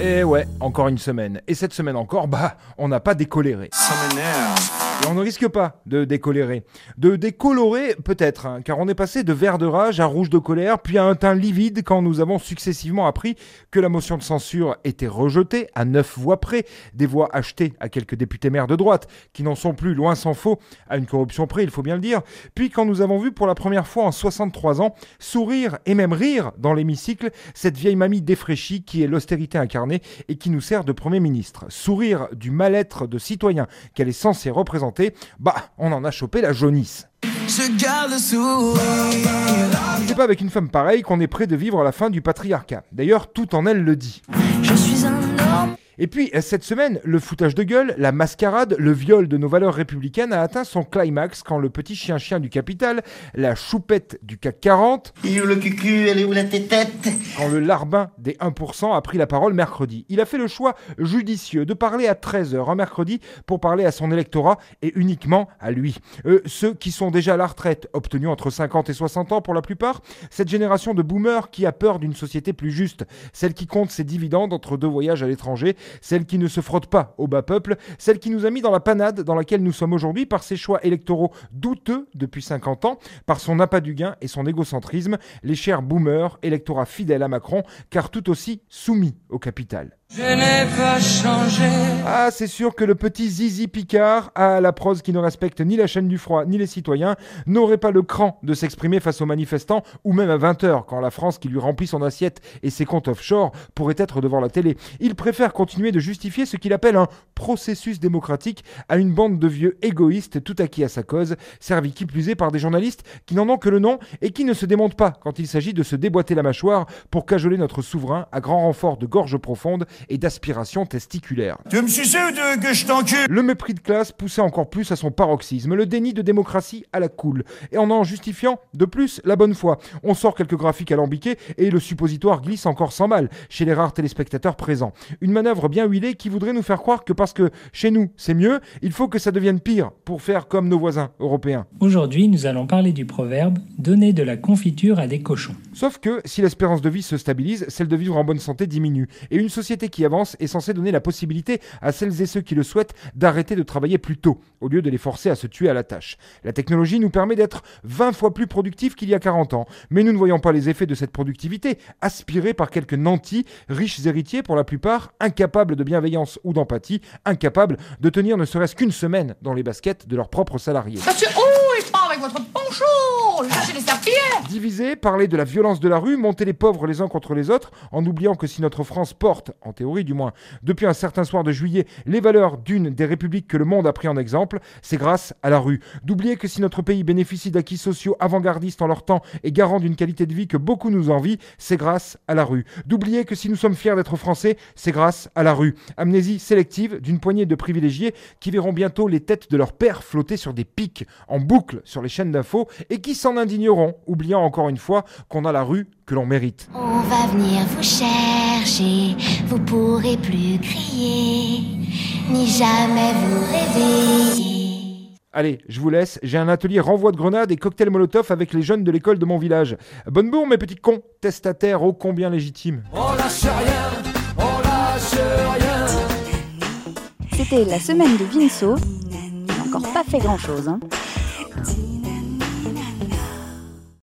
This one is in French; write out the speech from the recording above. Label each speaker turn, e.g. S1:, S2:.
S1: Et ouais, encore une semaine. Et cette semaine encore, bah, on n'a pas décoléré. On ne risque pas de décolérer. De décolorer, peut-être, hein, car on est passé de vert de rage à rouge de colère, puis à un teint livide quand nous avons successivement appris que la motion de censure était rejetée à neuf voix près, des voix achetées à quelques députés maires de droite, qui n'en sont plus, loin s'en faut, à une corruption près, il faut bien le dire. Puis quand nous avons vu pour la première fois en 63 ans sourire et même rire dans l'hémicycle cette vieille mamie défraîchie qui est l'austérité incarnée et qui nous sert de Premier ministre. Sourire du mal-être de citoyen qu'elle est censée représenter bah, on en a chopé la jaunisse. C'est pas avec une femme pareille qu'on est prêt de vivre la fin du patriarcat. D'ailleurs, tout en elle le dit. Je suis un homme. Et puis, cette semaine, le foutage de gueule, la mascarade, le viol de nos valeurs républicaines a atteint son climax quand le petit chien-chien du capital, la choupette du CAC 40,
S2: il est où le cucu, elle est où la tétette
S1: Quand le larbin des 1% a pris la parole mercredi. Il a fait le choix judicieux de parler à 13h un mercredi pour parler à son électorat et uniquement à lui. Euh, ceux qui sont déjà à la retraite, obtenus entre 50 et 60 ans pour la plupart, cette génération de boomers qui a peur d'une société plus juste, celle qui compte ses dividendes entre deux voyages à l'étranger, celle qui ne se frotte pas au bas peuple, celle qui nous a mis dans la panade dans laquelle nous sommes aujourd'hui par ses choix électoraux douteux depuis 50 ans, par son appât du gain et son égocentrisme, les chers boomers, électorat fidèle à Macron, car tout aussi soumis au capital. Je n'ai pas changé. Ah, c'est sûr que le petit Zizi Picard, à la prose qui ne respecte ni la chaîne du froid ni les citoyens, n'aurait pas le cran de s'exprimer face aux manifestants, ou même à 20h, quand la France qui lui remplit son assiette et ses comptes offshore pourrait être devant la télé. Il préfère continuer de justifier ce qu'il appelle un processus démocratique à une bande de vieux égoïstes tout acquis à sa cause, servis qui plus est par des journalistes qui n'en ont que le nom et qui ne se démontent pas quand il s'agit de se déboîter la mâchoire pour cajoler notre souverain à grand renfort de gorge profonde et d'aspiration testiculaire.
S2: Tu veux me sucer ou que je t'encule?
S1: Le mépris de classe poussait encore plus à son paroxysme, le déni de démocratie à la cool, et en en justifiant de plus la bonne foi. On sort quelques graphiques alambiqués et le suppositoire glisse encore sans mal chez les rares téléspectateurs présents. Une manœuvre bien huilée qui voudrait nous faire croire que parce que chez nous c'est mieux, il faut que ça devienne pire pour faire comme nos voisins européens.
S3: Aujourd'hui, nous allons parler du proverbe donner de la confiture à des cochons.
S1: Sauf que si l'espérance de vie se stabilise, celle de vivre en bonne santé diminue. Et une société qui avance est censée donner la possibilité à celles et ceux qui le souhaitent d'arrêter de travailler plus tôt, au lieu de les forcer à se tuer à la tâche. La technologie nous permet d'être 20 fois plus productifs qu'il y a 40 ans, mais nous ne voyons pas les effets de cette productivité, aspirée par quelques nantis, riches héritiers pour la plupart, incapables de bienveillance ou d'empathie, incapables de tenir ne serait-ce qu'une semaine dans les baskets de leurs propres salariés.
S4: Avec les
S1: Diviser, parler de la violence de la rue, monter les pauvres les uns contre les autres, en oubliant que si notre France porte, en théorie du moins, depuis un certain soir de juillet, les valeurs d'une des républiques que le monde a pris en exemple, c'est grâce à la rue. D'oublier que si notre pays bénéficie d'acquis sociaux avant-gardistes en leur temps et garant d'une qualité de vie que beaucoup nous envient, c'est grâce à la rue. D'oublier que si nous sommes fiers d'être français, c'est grâce à la rue. Amnésie sélective d'une poignée de privilégiés qui verront bientôt les têtes de leurs pères flotter sur des pics en boucle sur les chaînes d'infos et qui s'en indigneront, oubliant encore une fois qu'on a la rue que l'on mérite.
S5: On va venir vous chercher, vous pourrez plus crier, ni jamais vous réveiller.
S1: Allez, je vous laisse, j'ai un atelier renvoi de grenades et cocktail molotov avec les jeunes de l'école de mon village. Bonne bourre mes petits cons, testataires ô combien légitimes.
S6: On lâche rien, on lâche rien.
S7: C'était la semaine de Vinceau, il n'a encore pas fait grand chose. Hein.